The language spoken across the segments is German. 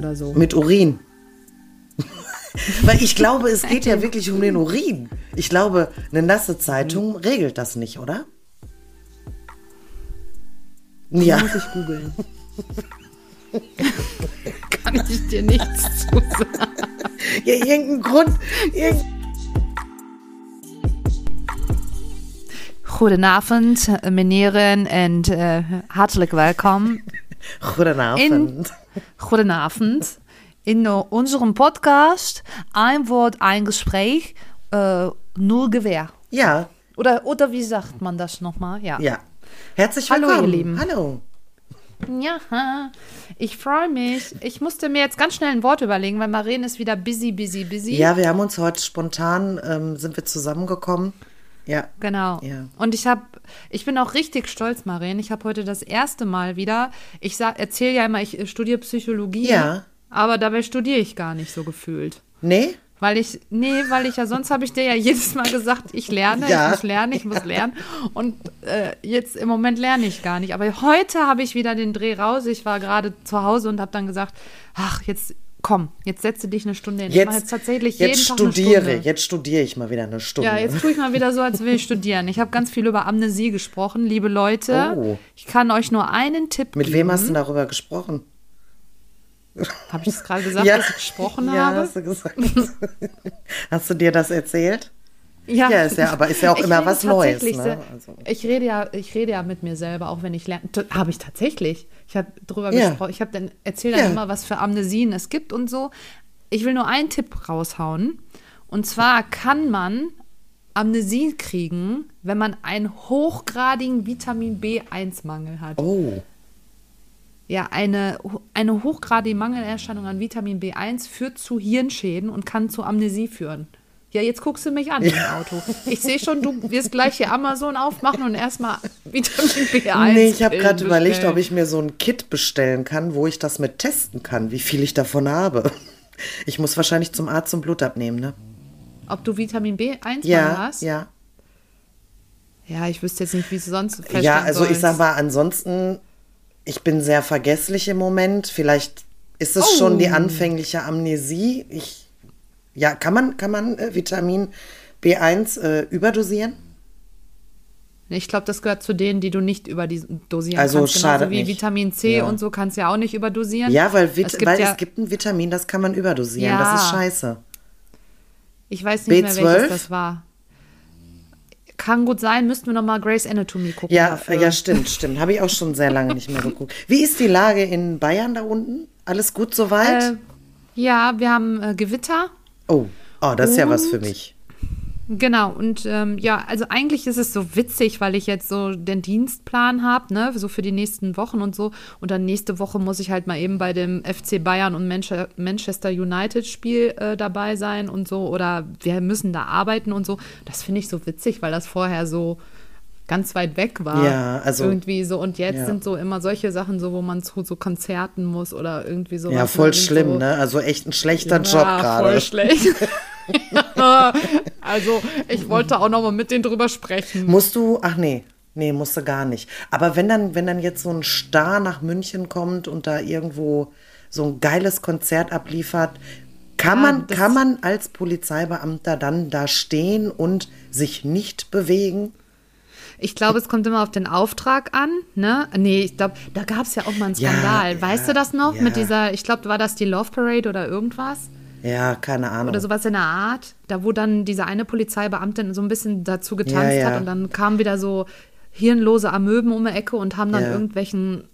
oder so. Mit Urin. Weil ich glaube, es geht ja wirklich um den Urin. Ich glaube, eine nasse Zeitung regelt das nicht, oder? Ja. Muss ich googeln. Kann ich dir nichts zu sagen. Ja, irgendein Grund. Irgend Goedenavond, meneeren en uh, hartelijk welkom. Goedenavond. In, goedenavond. In unserem Podcast ein Wort, ein Gespräch, äh, null Gewehr. Ja. Oder, oder wie sagt man das nochmal? Ja. Ja. Herzlich willkommen. Hallo, ihr Lieben. Hallo. Ja, ich freue mich. Ich musste mir jetzt ganz schnell ein Wort überlegen, weil Maren ist wieder busy, busy, busy. Ja, wir haben uns heute spontan, ähm, sind wir zusammengekommen. Ja. Genau. Ja. Und ich habe, ich bin auch richtig stolz, Maren. Ich habe heute das erste Mal wieder, ich erzähle ja immer, ich studiere Psychologie. Ja. Aber dabei studiere ich gar nicht so gefühlt. Nee? Weil ich, nee, weil ich ja, sonst habe ich dir ja jedes Mal gesagt, ich lerne, Ja. ich muss lernen, ich muss lernen. Und äh, jetzt im Moment lerne ich gar nicht. Aber heute habe ich wieder den Dreh raus. Ich war gerade zu Hause und habe dann gesagt, ach, jetzt komm, jetzt setze dich eine Stunde hin. Jetzt, jetzt tatsächlich jetzt jeden Tag studiere, eine Stunde. jetzt studiere ich mal wieder eine Stunde. Ja, jetzt tue ich mal wieder so, als will ich studieren. Ich habe ganz viel über Amnesie gesprochen, liebe Leute. Oh. Ich kann euch nur einen Tipp Mit geben. wem hast du darüber gesprochen? Habe ich das gerade gesagt, Ja. dass ich gesprochen ja, habe? hast du gesagt. hast du dir das erzählt? Ja, Ja, ist ja- aber ist ja auch Ich immer was Neues, ne? Also. Ich rede ja, ich rede ja mit mir selber, auch wenn ich lerne. Habe ich tatsächlich. Ich habe drüber Ja. gesprochen. Ich habe dann erzählt dann Ja. immer, was für Amnesien es gibt und so. Ich will nur einen Tipp raushauen. Und zwar kann man Amnesie kriegen, wenn man einen hochgradigen Vitamin B1-Mangel hat. Oh. Ja, eine, eine hochgradige Mangelerscheinung an Vitamin B1 führt zu Hirnschäden und kann zu Amnesie führen. Ja, jetzt guckst du mich an im Auto. Ich sehe schon, du wirst gleich hier Amazon aufmachen und erstmal Vitamin B1. nee, ich habe gerade überlegt, ob ich mir so ein Kit bestellen kann, wo ich das mit testen kann, wie viel ich davon habe. Ich muss wahrscheinlich zum Arzt zum Blut abnehmen, ne? Ob du Vitamin B1 Ja, hast? ja. Ja, ich wüsste jetzt nicht, wie es sonst feststellen Ja, also ich sollst. sag mal, ansonsten, ich bin sehr vergesslich im Moment. Vielleicht ist es Oh. schon die anfängliche Amnesie. Ich, ja, kann man, kann man äh, Vitamin B1 äh, überdosieren? Ich glaube, das gehört zu denen, die du nicht überdosieren Also kannst. Genauso schadet wie nicht. Vitamin C Ja. und so kannst du ja auch nicht überdosieren. Ja, weil, Vit es gibt weil ja, es gibt ein Vitamin, das kann man überdosieren. Ja. Das ist scheiße. Ich weiß nicht mehr, B12? welches das war. Kann gut sein, müssten wir noch mal Grey's Anatomy gucken. Ja, dafür. ja, stimmt, stimmt. Habe ich auch schon sehr lange nicht mehr geguckt. Wie ist die Lage in Bayern da unten? Alles gut soweit? Äh, ja, wir haben äh, Gewitter. Oh, oh, das ist ja was für mich. Genau, und ähm, ja, also eigentlich ist es so witzig, weil ich jetzt so den Dienstplan habe, ne, so für die nächsten Wochen und so. Und dann nächste Woche muss ich halt mal eben bei dem FC Bayern und Manche- Manchester United Spiel äh, dabei sein und so. Oder wir müssen da arbeiten und so. Das finde ich so witzig, weil das vorher so ganz weit weg war. Ja, also- Irgendwie so. Und jetzt ja. sind so immer solche Sachen so, wo man zu so Konzerten muss oder irgendwie so. Ja, voll schlimm, ne? Also echt ein schlechter Job ja, gerade. voll schlecht. Also, ich wollte auch noch mal mit denen drüber sprechen. Musst du, ach nee, nee, musst du gar nicht. Aber wenn dann, wenn dann jetzt so ein Star nach München kommt und da irgendwo so ein geiles Konzert abliefert, kann man, kann man als Polizeibeamter dann da stehen und sich nicht bewegen? Ich glaube, es kommt immer auf den Auftrag an, ne? Nee, ich glaube, da gab es ja auch mal einen Ja, Skandal. weißt ja, du das noch? ja. Mit dieser, ich glaube, war das die Love Parade oder irgendwas? Ja, keine Ahnung. Oder sowas in der Art. Da, wo dann diese eine Polizeibeamtin so ein bisschen dazu getanzt Ja, ja. hat und dann kamen wieder so hirnlose Amöben um die Ecke und haben dann Ja. irgendwelchen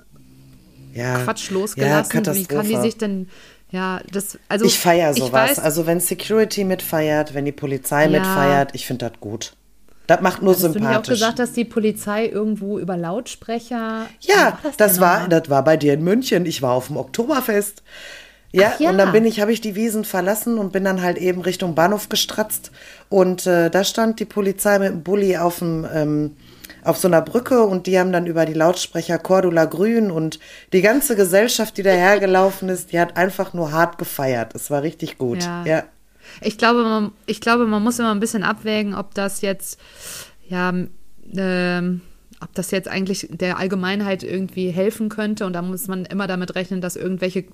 ja. Quatsch Ja, losgelassen. Wie kann die sich denn, ja, das, also. Ich feiere ich sowas. weiß- also wenn Security mitfeiert, wenn die Polizei Ja. mitfeiert, ich finde das gut. Das macht nur Hast du nicht auch sympathisch. gesagt, dass die Polizei irgendwo über Lautsprecher. Ja, war das denn war, nochmal? das war bei dir in München. Ich war auf dem Oktoberfest. Ja, ja. und dann bin ich, habe ich die Wiesen verlassen und bin dann halt eben Richtung Bahnhof gestratzt. Und äh, da stand die Polizei mit dem Bulli auf dem, ähm, auf so einer Brücke und die haben dann über die Lautsprecher Cordula Grün und die ganze Gesellschaft, die dahergelaufen ist, die hat einfach nur hart gefeiert. Es war richtig gut. Ja. ja. Ich glaube, man, ich glaube, man muss immer ein bisschen abwägen, ob das jetzt, ja, ähm, ob das jetzt eigentlich der Allgemeinheit irgendwie helfen könnte. Und da muss man immer damit rechnen, dass irgendwelche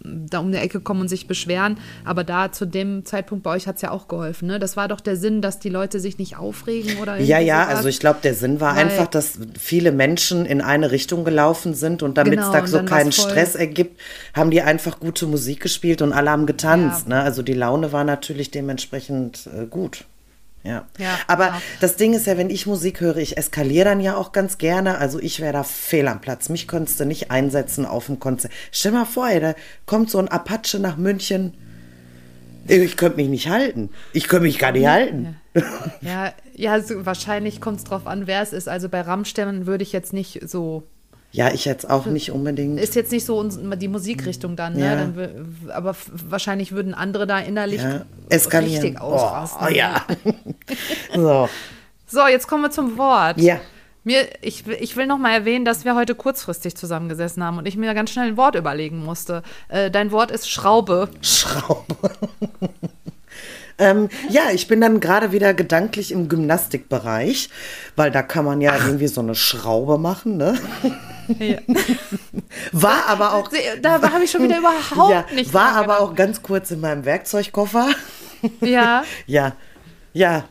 da um die Ecke kommen und sich beschweren. Aber da zu dem Zeitpunkt bei euch hat es ja auch geholfen. Ne? Das war doch der Sinn, dass die Leute sich nicht aufregen oder Ja, ja, sowas. also ich glaube, der Sinn war Weil, einfach, dass viele Menschen in eine Richtung gelaufen sind und damit genau, es da so keinen Stress ergibt, haben die einfach gute Musik gespielt und alle haben getanzt. Ja. Ne? Also die Laune war natürlich dementsprechend äh, gut. Ja. ja Aber ja. das Ding ist ja, wenn ich Musik höre, ich eskaliere dann ja auch ganz gerne. Also ich wäre da fehl am Platz. Mich könntest du nicht einsetzen auf dem Konzert. Stell mal vor, ey, da kommt so ein Apache nach München. Ich könnte mich nicht halten. Ich könnte mich gar nicht halten. Ja, ja, ja also wahrscheinlich kommt es drauf an, wer es ist. Also bei Rammstein würde ich jetzt nicht so ja, ich jetzt auch nicht unbedingt. Ist jetzt nicht so die Musikrichtung dann, ne? Ja. Dann, aber wahrscheinlich würden andere da innerlich ja. Eskalieren. richtig ausrasten. Oh, oh ja. so. so, jetzt kommen wir zum Wort. Ja. Mir, ich, ich will noch mal erwähnen, dass wir heute kurzfristig zusammengesessen haben und ich mir ganz schnell ein Wort überlegen musste. Äh, dein Wort ist Schraube. Schraube. Ähm, ja, ich bin dann gerade wieder gedanklich im Gymnastikbereich, weil da kann man ja Ach. irgendwie so eine Schraube machen, ne? Ja. War aber auch. Da habe ich schon wieder überhaupt ja, nicht. War aber gedacht. auch ganz kurz in meinem Werkzeugkoffer. Ja. ja. Ja,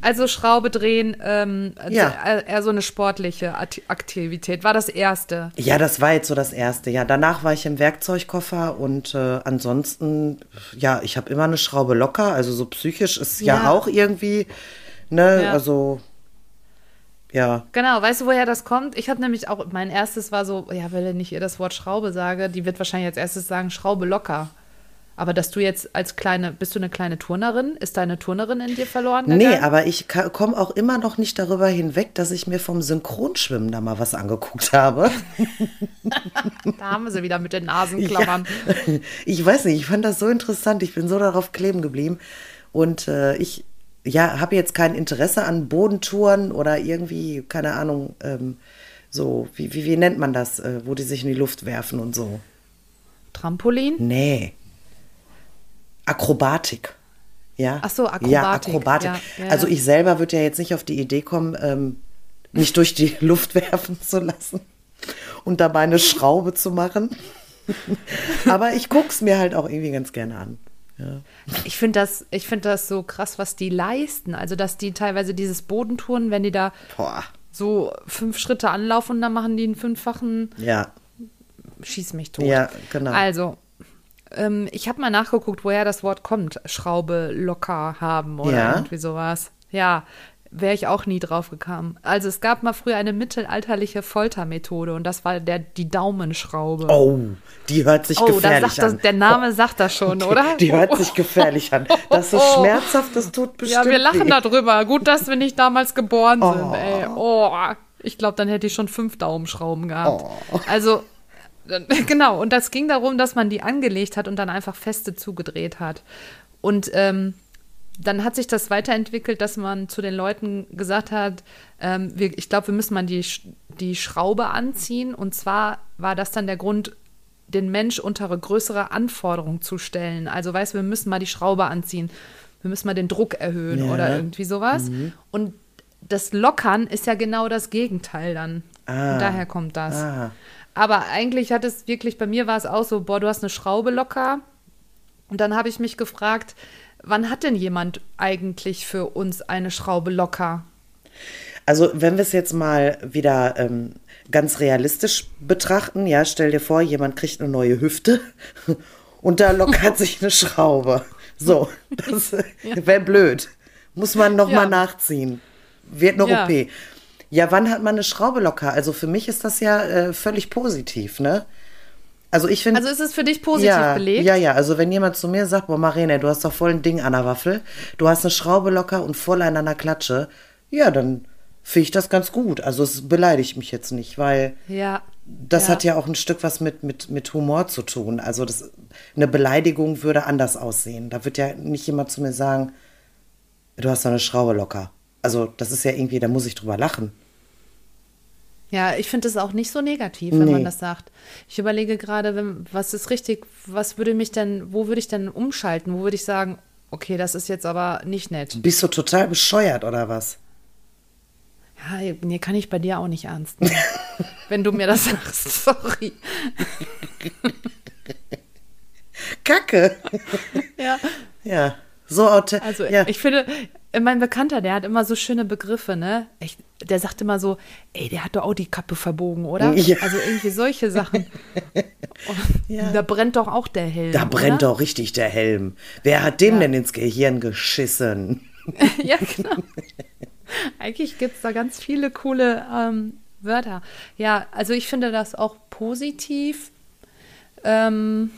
also Schraube drehen, ähm, ja. eher so eine sportliche Aktivität. War das erste? Ja, das war jetzt so das erste. Ja, danach war ich im Werkzeugkoffer und äh, ansonsten, ja, ich habe immer eine Schraube locker. Also so psychisch ist ja, ja auch irgendwie, ne, ja. also ja. Genau, weißt du, woher das kommt? Ich habe nämlich auch, mein erstes war so, ja, wenn ich ihr das Wort Schraube sage, die wird wahrscheinlich als erstes sagen, Schraube locker. Aber dass du jetzt als kleine, bist du eine kleine Turnerin? Ist deine Turnerin in dir verloren gegangen? Nee, aber ich komme auch immer noch nicht darüber hinweg, dass ich mir vom Synchronschwimmen da mal was angeguckt habe. da haben wir sie wieder mit den Nasenklammern. Ja, ich weiß nicht, ich fand das so interessant. Ich bin so darauf kleben geblieben. Und äh, ich ja, habe jetzt kein Interesse an Bodentouren oder irgendwie, keine Ahnung, ähm, so, wie, wie, wie nennt man das, äh, wo die sich in die Luft werfen und so. Trampolin? Nee. Akrobatik. Ja. Ach so, Akrobatik. Ja, Akrobatik. Ja, ja. Also ich selber würde ja jetzt nicht auf die Idee kommen, ähm, mich durch die Luft werfen zu lassen und dabei eine Schraube zu machen. Aber ich gucke es mir halt auch irgendwie ganz gerne an. Ja. Ich finde das, find das so krass, was die leisten. Also, dass die teilweise dieses Bodentouren, wenn die da Boah. so fünf Schritte anlaufen und dann machen die einen fünffachen. Ja. Schieß mich tot. Ja, genau. Also, ähm, ich habe mal nachgeguckt, woher das Wort kommt. Schraube locker haben oder ja. irgendwie sowas. Ja, wäre ich auch nie drauf gekommen. Also es gab mal früher eine mittelalterliche Foltermethode und das war der, die Daumenschraube. Oh, die hört sich oh, gefährlich das, an. der Name sagt das schon, oder? Die, hört sich gefährlich an. Das ist so schmerzhaft, das tut bestimmt Ja, wir lachen darüber. Gut, dass wir nicht damals geboren oh. sind. Ey. Oh, ich glaube, dann hätte ich schon fünf Daumenschrauben gehabt. Oh. Also Genau, und das ging darum, dass man die angelegt hat und dann einfach feste zugedreht hat. Und ähm, dann hat sich das weiterentwickelt, dass man zu den Leuten gesagt hat, ähm, wir, ich glaube, wir müssen mal die, die Schraube anziehen. Und zwar war das dann der Grund, den Mensch unter größere Anforderungen zu stellen. Also, weißt du, wir müssen mal die Schraube anziehen. Wir müssen mal den Druck erhöhen ja. oder irgendwie sowas. Mhm. Und das Lockern ist ja genau das Gegenteil dann. Ah. Daher kommt das. Ah. Aber eigentlich hat es wirklich, bei mir war es auch so, boah, du hast eine Schraube locker. Und dann habe ich mich gefragt, wann hat denn jemand eigentlich für uns eine Schraube locker? Also wenn wir es jetzt mal wieder ähm, ganz realistisch betrachten, ja, stell dir vor, jemand kriegt eine neue Hüfte und da lockert sich eine Schraube. So, das ja. wäre blöd. Muss man nochmal ja. nachziehen. Wird eine ja. OP. Ja, wann hat man eine Schraube locker? Also für mich ist das ja äh, völlig positiv, ne? Also ich finde. Also ist es für dich positiv ja, belegt? Ja, ja. Also wenn jemand zu mir sagt, boah, Marene, du hast doch voll ein Ding an der Waffel, du hast eine Schraube locker und voll an einer Klatsche, ja, dann finde ich das ganz gut. Also es beleidigt mich jetzt nicht, weil ja, das ja. hat ja auch ein Stück was mit, mit, mit Humor zu tun. Also das, eine Beleidigung würde anders aussehen. Da wird ja nicht jemand zu mir sagen, du hast doch eine Schraube locker. Also das ist ja irgendwie, da muss ich drüber lachen. Ja, ich finde es auch nicht so negativ, wenn nee. man das sagt. Ich überlege gerade, was ist richtig, was würde mich denn, wo würde ich denn umschalten? Wo würde ich sagen, okay, das ist jetzt aber nicht nett. Bist du total bescheuert oder was? Ja, nee, kann ich bei dir auch nicht ernst nehmen. wenn du mir das sagst, sorry. Kacke. Ja. Ja, so authentisch. Also ja. ich finde, mein Bekannter, der hat immer so schöne Begriffe, ne? Ich, der sagt immer so, ey, der hat doch auch die Kappe verbogen, oder? Ja. Also irgendwie solche Sachen. Ja. Da brennt doch auch der Helm. da brennt oder? doch richtig der Helm. Wer hat dem Ja. denn ins Gehirn geschissen? ja, genau. Eigentlich gibt es da ganz viele coole ähm, Wörter. Ja, also ich finde das auch positiv. Ähm,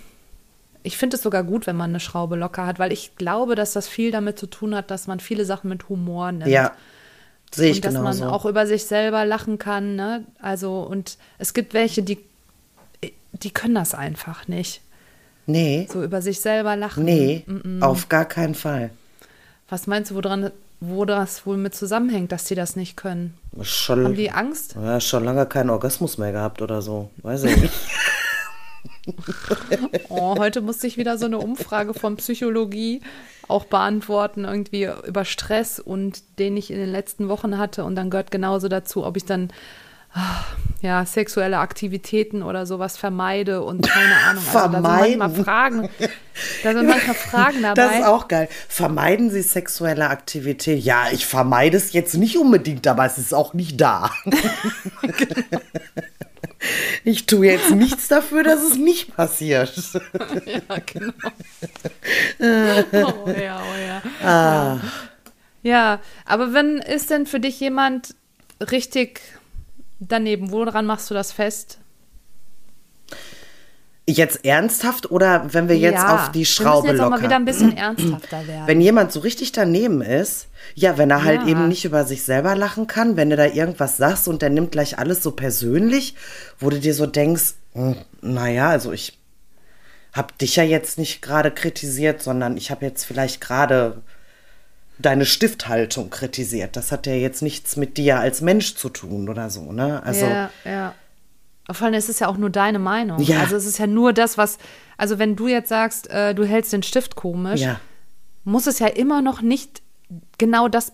ich finde es sogar gut, wenn man eine Schraube locker hat, weil ich glaube, dass das viel damit zu tun hat, dass man viele Sachen mit Humor nimmt. Ja, sehe ich und dass man genauso. auch über sich selber lachen kann. Ne? Also, und es gibt welche, die, die können das einfach nicht. nee, So über sich selber lachen. nee, auf gar keinen Fall. Was meinst du, woran, wo das wohl mit zusammenhängt, dass die das nicht können? Schon, Haben die Angst? ja, schon lange keinen Orgasmus mehr gehabt oder so. Weiß ich nicht. Oh, heute musste ich wieder so eine Umfrage von Psychologie auch beantworten, irgendwie über Stress und den ich in den letzten Wochen hatte. Und dann gehört genauso dazu, ob ich dann ah, ja, sexuelle Aktivitäten oder sowas vermeide und keine Ahnung. Also da sind Vermeiden? manchmal Fragen, da sind manchmal Fragen dabei. Das ist auch geil. Vermeiden Sie sexuelle Aktivität? Ja, ich vermeide es jetzt nicht unbedingt, aber es ist auch nicht da. Ich tue jetzt nichts dafür, dass es nicht passiert. Ja, genau. oh ja, oh ja. Ah. Ja, aber wenn ist denn für dich jemand richtig daneben? Woran machst du das fest? Jetzt ernsthaft oder wenn wir jetzt ja, auf die wir Schraube müssen jetzt auch mal wieder ein bisschen ernsthafter werden. Wenn jemand so richtig daneben ist, ja, wenn er halt Ja. eben nicht über sich selber lachen kann, wenn du da irgendwas sagst und der nimmt gleich alles so persönlich, wo du dir so denkst, hm, naja, also ich hab dich ja jetzt nicht gerade kritisiert, sondern ich habe jetzt vielleicht gerade deine Stifthaltung kritisiert. Das hat ja jetzt nichts mit dir als Mensch zu tun oder so, ne? Also, ja, ja. Vor allem ist es ja auch nur deine Meinung. Ja. Also es ist ja nur das, was, also wenn du jetzt sagst, äh, du hältst den Stift komisch, ja. muss es ja immer noch nicht genau das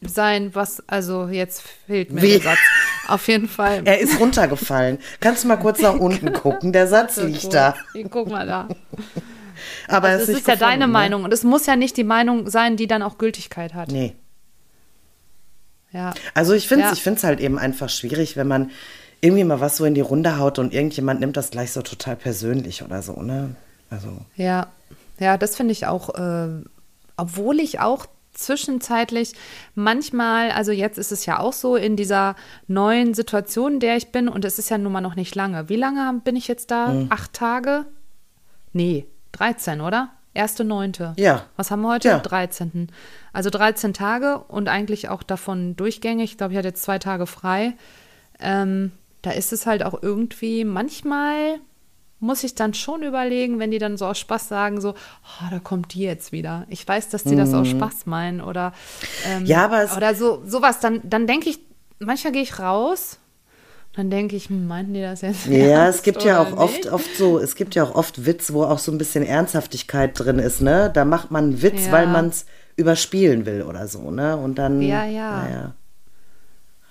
sein, was, also jetzt fehlt mir Wie? der Satz. Auf jeden Fall. Er ist runtergefallen. Kannst du mal kurz nach unten gucken? Der Satz liegt da. Guck mal da. Aber Also es es ist ist ja gefunden, deine ne? Meinung und es muss ja nicht die Meinung sein, die dann auch Gültigkeit hat. Nee. Ja. Also ich finde es Ja. ich halt eben einfach schwierig, wenn man irgendwie mal was so in die Runde haut und irgendjemand nimmt das gleich so total persönlich oder so, ne? Also, Ja, ja, das finde ich auch, äh, obwohl ich auch zwischenzeitlich manchmal, also jetzt ist es ja auch so in dieser neuen Situation, in der ich bin, und es ist ja nun mal noch nicht lange. Wie lange bin ich jetzt da? Mhm. Acht Tage? Nee, 13, oder? Erste Neunte. Ja. Was haben wir heute? Ja. 13. Also 13 Tage und eigentlich auch davon durchgängig. Ich glaube, ich hatte jetzt zwei Tage frei. Ähm, da ist es halt auch irgendwie, manchmal muss ich dann schon überlegen, wenn die dann so aus Spaß sagen, so, oh, da kommt die jetzt wieder. Ich weiß, dass die das aus Spaß meinen oder, ähm, Mhm. Ja, aber es- oder so sowas. Dann, dann denke ich, manchmal gehe ich raus, dann denke ich, hm, meinten die das jetzt? ja, es ernst gibt ja auch oft, nicht? oft so, es gibt ja auch oft Witz, wo auch so ein bisschen Ernsthaftigkeit drin ist, ne? Da macht man einen Witz, Ja. weil man es überspielen will oder so, ne? Und dann. Ja, ja. naja.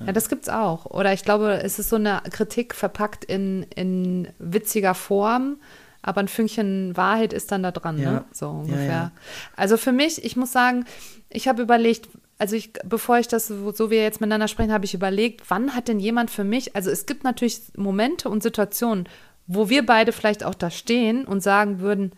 Ja, das gibt's auch. Oder ich glaube, es ist so eine Kritik verpackt in, in witziger Form, aber ein Fünkchen Wahrheit ist dann da dran, Ja. ne? So ungefähr. ja. Also für mich, ich muss sagen, ich habe überlegt, also ich, bevor ich das, so so wir jetzt miteinander sprechen, habe ich überlegt, wann hat denn jemand für mich, also es gibt natürlich Momente und Situationen, wo wir beide vielleicht auch da stehen und sagen würden,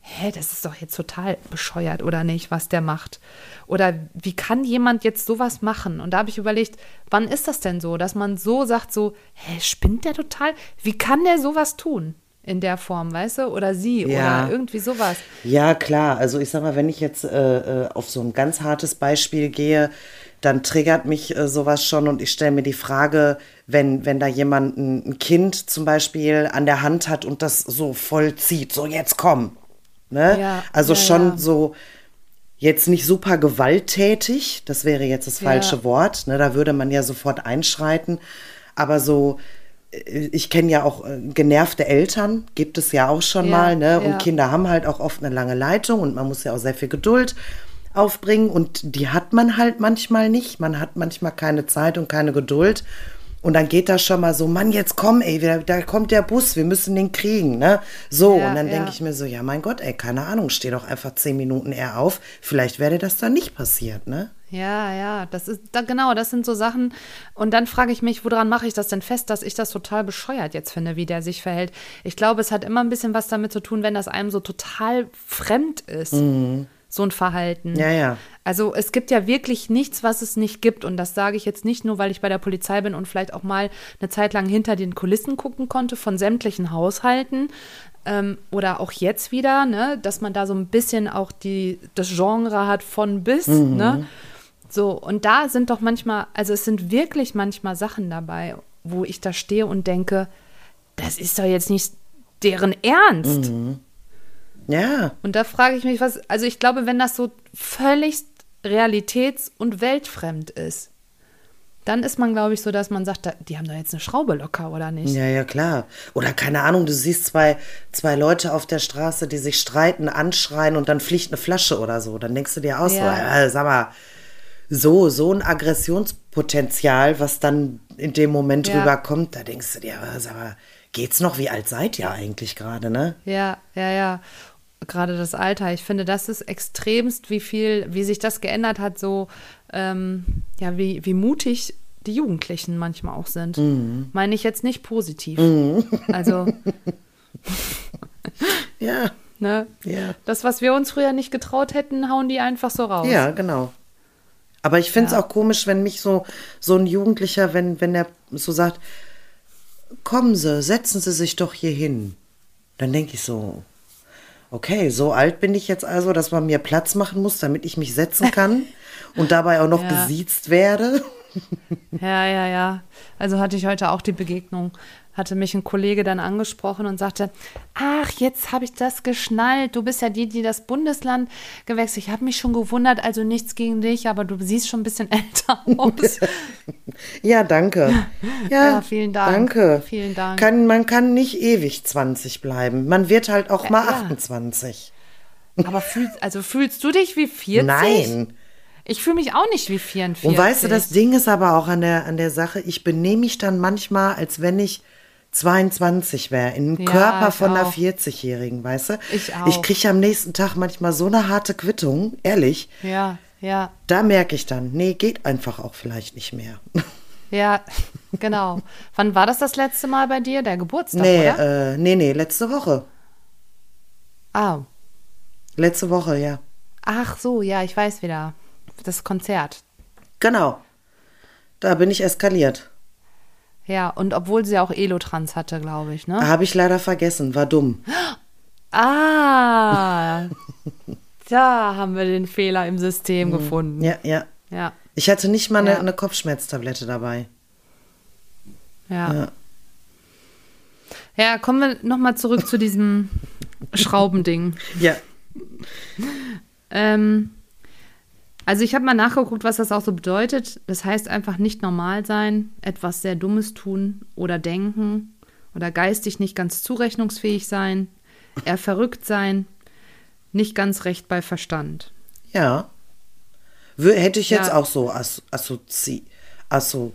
hä, das ist doch jetzt total bescheuert oder nicht, was der macht. Oder wie kann jemand jetzt sowas machen? Und da habe ich überlegt, wann ist das denn so, dass man so sagt, so, hä, spinnt der total? Wie kann der sowas tun? In der Form, weißt du? Oder sie Ja. oder irgendwie sowas. Ja, klar. Also ich sag mal, wenn ich jetzt äh, äh, auf so ein ganz hartes Beispiel gehe, dann triggert mich äh, sowas schon und ich stelle mir die Frage, wenn, wenn da jemand ein, ein Kind zum Beispiel an der Hand hat und das so vollzieht, so jetzt komm. Ne? Ja, also ja, schon ja. so jetzt nicht super gewalttätig, das wäre jetzt das falsche. Wort, ne? da würde man ja sofort einschreiten, aber so äh, ich kenne ja auch äh, genervte Eltern, gibt es ja auch schon mal, ne? Und. Kinder haben halt auch oft eine lange Leitung und man muss ja auch sehr viel Geduld aufbringen und die hat man halt manchmal nicht. Man hat manchmal keine Zeit und keine Geduld. Und dann geht das schon mal so, Mann, jetzt komm, ey, da, da kommt der Bus, wir müssen den kriegen, ne? So, Ja, und dann ja. denke ich mir so, ja, mein Gott, ey, keine Ahnung, steh doch einfach zehn Minuten eher auf. Vielleicht wäre das dann nicht passiert, ne? Ja, ja, das ist da, genau, das sind so Sachen. Und dann frage ich mich, woran mache ich das denn fest, dass ich das total bescheuert jetzt finde, wie der sich verhält. Ich glaube, es hat immer ein bisschen was damit zu tun, wenn das einem so total fremd ist, so ein Verhalten. Mhm. Ja, ja. Also es gibt ja wirklich nichts, was es nicht gibt. Und das sage ich jetzt nicht nur, weil ich bei der Polizei bin und vielleicht auch mal eine Zeit lang hinter den Kulissen gucken konnte von sämtlichen Haushalten. Ähm, oder auch jetzt wieder, ne, dass man da so ein bisschen auch die, das Genre hat von bis, ne? So, und da sind doch manchmal, also es sind wirklich manchmal Sachen dabei, wo ich da stehe und denke, das ist doch jetzt nicht deren Ernst. Ja, Und da frage ich mich, was, also ich glaube, wenn das so völlig realitäts- und weltfremd ist, dann ist man, glaube ich, so, dass man sagt, da, die haben doch jetzt eine Schraube locker, oder nicht? ja, ja, klar. Oder keine Ahnung, du siehst zwei, zwei Leute auf der Straße, die sich streiten, anschreien und dann fliegt eine Flasche oder so. Dann denkst du dir auch so, Ja. äh, sag mal, so, so ein Aggressionspotenzial, was dann in dem Moment Ja. rüberkommt, da denkst du dir, äh, sag mal, geht's noch? Wie alt seid ihr eigentlich gerade, ne? Ja, ja, ja. Gerade das Alter. Ich finde, das ist extremst, wie viel, wie sich das geändert hat, so, ähm, ja, wie, wie mutig die Jugendlichen manchmal auch sind. Meine ich jetzt nicht positiv. Also, Ja, ne? ja. Das, was wir uns früher nicht getraut hätten, hauen die einfach so raus. Ja, genau. Aber ich finde es Ja. auch komisch, wenn mich so, so ein Jugendlicher, wenn, wenn der so sagt, kommen Sie, setzen Sie sich doch hier hin. Dann denke ich so, okay, so alt bin ich jetzt also, dass man mir Platz machen muss, damit ich mich setzen kann und dabei auch noch Ja. gesiezt werde. Ja, ja, ja. Also hatte ich heute auch die Begegnung. Hatte mich ein Kollege dann angesprochen und sagte, ach, jetzt habe ich das geschnallt. Du bist ja die, die das Bundesland gewechselt. Ich habe mich schon gewundert, also nichts gegen dich, aber du siehst schon ein bisschen älter aus. Ja, danke. Ja, Ja, vielen Dank. Danke. Vielen Dank. Kann, man kann nicht ewig 20 bleiben. Man wird halt auch mal ja. 28. aber fühlst, also fühlst du dich wie 40? Nein. Ich fühle mich auch nicht wie 44. Und weißt du, das Ding ist aber auch an der, an der Sache, ich benehme mich dann manchmal, als wenn ich 22 wäre, in dem Ja, Körper von einer auch. 40-Jährigen, weißt du? Ich auch. Ich kriege am nächsten Tag manchmal so eine harte Quittung, ehrlich. Ja, ja, Da merke ich dann, nee, geht einfach auch vielleicht nicht mehr. ja, genau. Wann war das das letzte Mal bei dir? Der Geburtstag, nee, oder? äh, nee, nee, letzte Woche. Ah, Letzte Woche, ja. ach so, ja, ich weiß wieder. Das Konzert. Genau. Da bin ich eskaliert. Ja, und obwohl sie auch Elotrans hatte, glaube ich, ne? Habe ich leider vergessen, war dumm. Ah, da haben wir den Fehler im System gefunden. Mhm. Ja, ja. Ja, Ich hatte nicht mal eine, Ja. eine Kopfschmerztablette dabei. ja. Ja. Ja, kommen wir nochmal zurück zu diesem Schraubending. Ja. Ähm, also ich habe mal nachgeguckt, was das auch so bedeutet. Das heißt einfach nicht normal sein, etwas sehr Dummes tun oder denken oder geistig nicht ganz zurechnungsfähig sein, eher verrückt sein, nicht ganz recht bei Verstand. Ja. Wür- Hätte ich jetzt Ja. auch so as assozi assoziiert.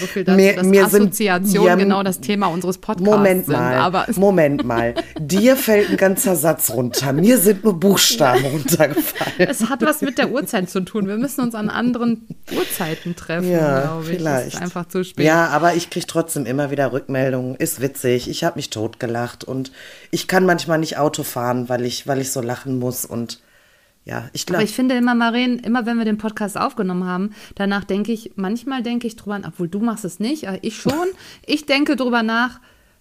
So viel dazu, Mir- dass mir sind- Assoziation ja, genau das Thema unseres Podcasts Moment sind. mal. Moment mal. Dir fällt ein ganzer Satz runter. Mir sind nur Buchstaben runtergefallen. es hat was mit der Uhrzeit zu tun. Wir müssen uns an anderen Uhrzeiten treffen, Ja, glaube ich. Vielleicht. ist einfach zu spät. Ja, aber ich kriege trotzdem immer wieder Rückmeldungen. Ist witzig. Ich habe mich totgelacht und ich kann manchmal nicht Auto fahren, weil ich, weil ich so lachen muss. Und ja, ich Aber glaube. ich finde immer, Maren, immer wenn wir den Podcast aufgenommen haben, danach denke ich, manchmal denke ich drüber nach, obwohl du machst es nicht, aber ich schon. ich denke drüber nach,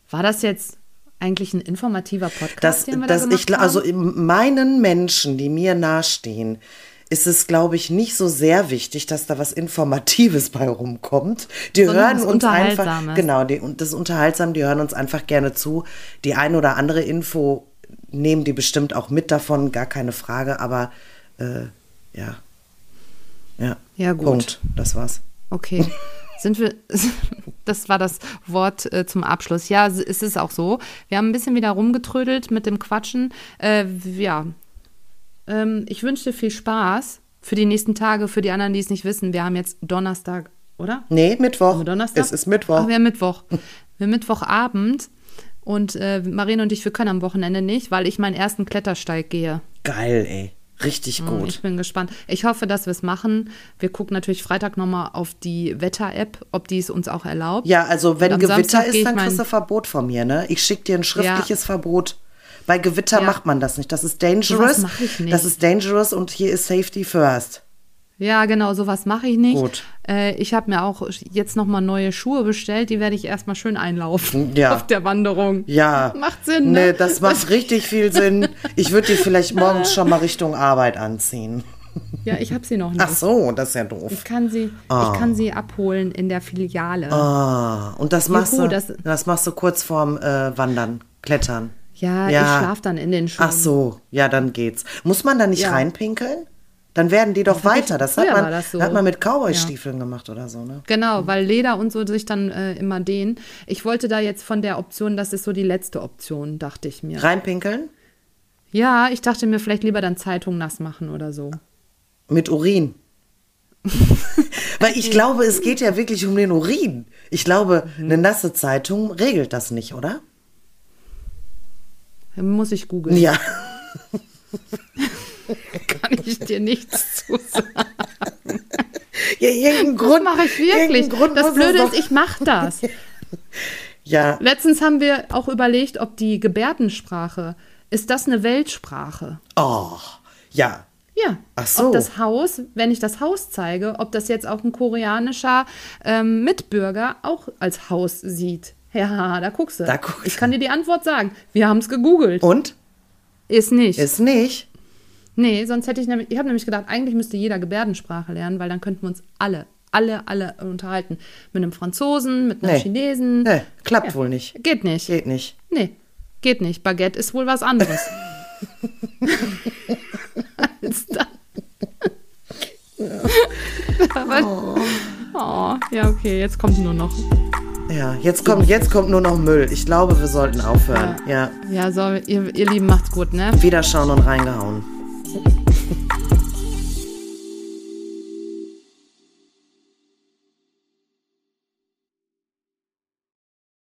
war das jetzt eigentlich ein informativer Podcast, dass, den wir dass da gemacht ich, also haben? in meinen Menschen, die mir nahestehen, ist es, glaube ich, nicht so sehr wichtig, dass da was Informatives bei rumkommt. Die Sondern hören uns einfach, genau, die, das ist unterhaltsam, die hören uns einfach gerne zu. Die ein oder andere Info nehmen die bestimmt auch mit davon, gar keine Frage, aber äh, ja. Ja, Ja, gut. Punkt, das war's. Okay. Sind wir, das war das Wort äh, zum Abschluss. Ja, es ist auch so. Wir haben ein bisschen wieder rumgetrödelt mit dem Quatschen. Äh, ja, ähm, ich wünsche dir viel Spaß für die nächsten Tage, für die anderen, die es nicht wissen, wir haben jetzt Donnerstag, oder? Nee, Mittwoch. Donnerstag? Es ist Mittwoch. Ach, wir haben Mittwoch. wir haben Mittwochabend und äh, Marina und ich, wir können am Wochenende nicht, weil ich meinen ersten Klettersteig gehe. Geil, ey. Richtig Mm, gut. Ich bin gespannt. Ich hoffe, dass wir es machen. Wir gucken natürlich Freitag nochmal auf die Wetter-App, ob die es uns auch erlaubt. Ja, also wenn Gewitter Samstag ist, dann kriegst du Verbot von mir, ne? Ich schicke dir ein schriftliches Verbot. Bei Gewitter Ja. macht man das nicht. Das ist dangerous. Sowas mach ich nicht. Das ist dangerous und hier ist Safety first. Ja, genau, sowas mache ich nicht. Gut. Äh, ich habe mir auch jetzt nochmal neue Schuhe bestellt. Die werde ich erstmal schön einlaufen Ja. auf der Wanderung. Ja. Macht Sinn, ne? Nee, das macht richtig viel Sinn. Ich würde die vielleicht morgens schon mal Richtung Arbeit anziehen. Ja, ich habe sie noch nicht. Ach so, das ist ja Ich doof. kann sie, ich kann sie abholen in der Filiale. Ah, und das machst Juhu, du, das- das, machst du kurz vorm äh, Wandern, Klettern. Ja, Ja. ich schlafe dann in den Schuhen. Ach so, ja, dann geht's. Muss man da nicht Ja. reinpinkeln? Dann werden die doch ich- weiter. Das hat man, das so. hat man mit Cowboy-Stiefeln gemacht oder so, ne? Genau, weil Leder und so sich dann äh, immer dehnen. Ich wollte da jetzt von der Option, das ist so die letzte Option, dachte ich mir. Reinpinkeln? Ja, ich dachte mir vielleicht lieber dann Zeitung nass machen oder so. Mit Urin. Weil ich glaube, es geht ja wirklich um den Urin. Ich glaube, Mhm. eine nasse Zeitung regelt das nicht, oder? Muss ich googeln. Ja. Kann ich dir nichts zu sagen. ja irgendeinen Das Grund. mache ich wirklich. Grund Das Blöde ist, ich mache das. Ja, Letztens haben wir auch überlegt, ob die Gebärdensprache, ist das eine Weltsprache? oh, ja. Ja. Ach so. Ob das Haus, wenn ich das Haus zeige, ob das jetzt auch ein koreanischer ähm, Mitbürger auch als Haus sieht. Ja, da guckst du. Da guckst ich kann dir die Antwort sagen. Wir haben es gegoogelt. Und? Ist nicht. Ist nicht. Nee, sonst hätte ich nämlich, ich habe nämlich gedacht, eigentlich müsste jeder Gebärdensprache lernen, weil dann könnten wir uns alle, alle, alle unterhalten. Mit einem Franzosen, mit einem Nee. Chinesen. Nee, klappt wohl nicht. Geht nicht. Geht nicht. Nee, geht nicht. Baguette ist wohl was anderes. Als das. Aber, oh, ja, okay, jetzt kommt nur noch. Ja, jetzt kommt, jetzt kommt nur noch Müll. Ich glaube, wir sollten aufhören. Ja. Ja, so, ihr, ihr Lieben, macht's gut, ne? Wiederschauen und reingehauen. Thank you.